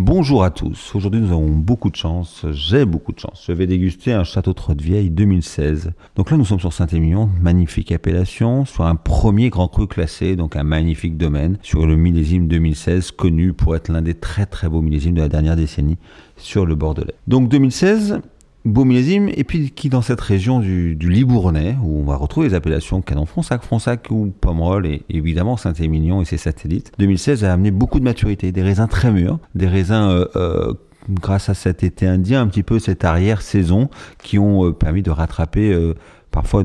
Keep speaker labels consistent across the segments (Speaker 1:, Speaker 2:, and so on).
Speaker 1: Bonjour à tous. Aujourd'hui, nous avons beaucoup de chance. J'ai beaucoup de chance. Je vais déguster un château de vieille 2016. Donc là, nous sommes sur Saint-Émilion, magnifique appellation, sur un premier grand cru classé, donc un magnifique domaine, sur le millésime 2016, connu pour être l'un des très très beaux millésimes de la dernière décennie sur le Bordelais. Donc 2016, beau millésime, et puis qui dans cette région du, Libournais, où on va retrouver les appellations Canon Fronsac, ou Pomerol, et évidemment Saint-Émilion et ses satellites, 2016 a amené beaucoup de maturité, des raisins très mûrs, des raisins... Euh, euh, grâce à cet été indien, un petit peu cette arrière-saison, qui ont euh, permis de rattraper parfois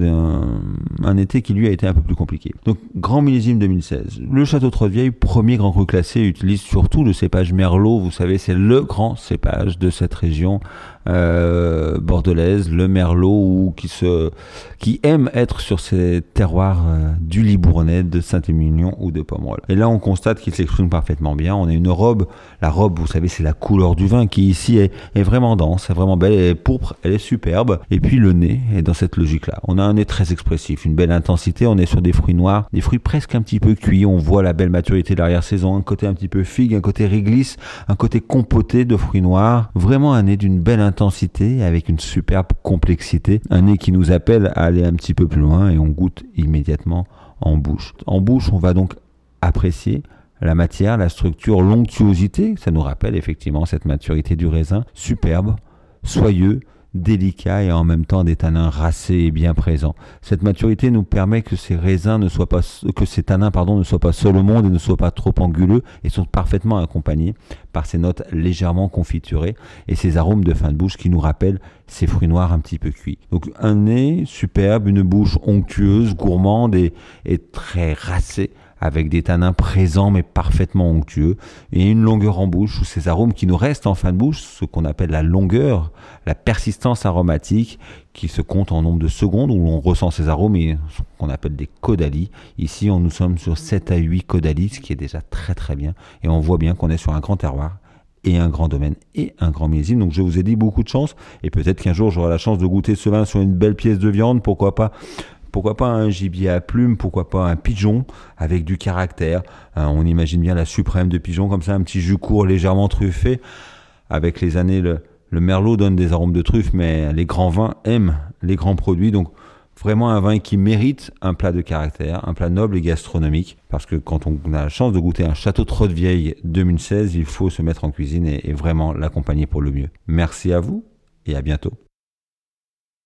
Speaker 1: un été qui lui a été un peu plus compliqué. Donc grand millésime 2016. Le château Trotevieille, premier grand cru classé, utilise surtout le cépage Merlot. Vous savez, c'est le grand cépage de cette région euh, bordelaise, le Merlot, ou qui se, qui aime être sur ces terroirs euh, du Libournais, de Saint-Émilion ou de Pomerol. Et là, on constate qu'il s'exprime parfaitement bien. On a une robe, la robe, vous savez, c'est la couleur du vin qui ici est, est vraiment dense, est vraiment belle, elle est pourpre, elle est superbe. Et puis le nez est dans cette logique-là. On a un nez très expressif, une belle intensité. On est sur des fruits noirs, des fruits presque un petit peu cuits. On voit la belle maturité de l'arrière-saison, un côté un petit peu figue, un côté réglisse, un côté compoté de fruits noirs. Vraiment un nez d'une belle intensité intensité avec une superbe complexité. Un nez qui nous appelle à aller un petit peu plus loin et on goûte immédiatement en bouche. En bouche, on va donc apprécier la matière, la structure, l'onctuosité. Ça nous rappelle effectivement cette maturité du raisin. Superbe, soyeux, délicat et en même temps des tanins racés et bien présents. Cette maturité nous permet que ces raisins ne soient pas, que ces tanins, pardon, ne soient pas seuls au monde et ne soient pas trop anguleux et sont parfaitement accompagnés par ces notes légèrement confiturées et ces arômes de fin de bouche qui nous rappellent ces fruits noirs un petit peu cuits. Donc un nez superbe, une bouche onctueuse, gourmande et, et très racée avec des tanins présents mais parfaitement onctueux, et une longueur en bouche où ces arômes qui nous restent en fin de bouche, ce qu'on appelle la longueur, la persistance aromatique, qui se compte en nombre de secondes où l'on ressent ces arômes et ce qu'on appelle des caudalis. Ici, nous sommes sur 7 à 8 caudalis, ce qui est déjà très très bien, et on voit bien qu'on est sur un grand terroir et un grand domaine et un grand millésime. Donc je vous ai dit beaucoup de chance et peut-être qu'un jour j'aurai la chance de goûter ce vin sur une belle pièce de viande, pourquoi pas pourquoi pas un gibier à plumes, pourquoi pas un pigeon avec du caractère. Euh, on imagine bien la suprême de pigeon comme ça, un petit jus court légèrement truffé. Avec les années, le, merlot donne des arômes de truffe, mais les grands vins aiment les grands produits. Donc vraiment un vin qui mérite un plat de caractère, un plat noble et gastronomique. Parce que quand on a la chance de goûter un château de vieille 2016, il faut se mettre en cuisine et vraiment l'accompagner pour le mieux. Merci à vous et à bientôt.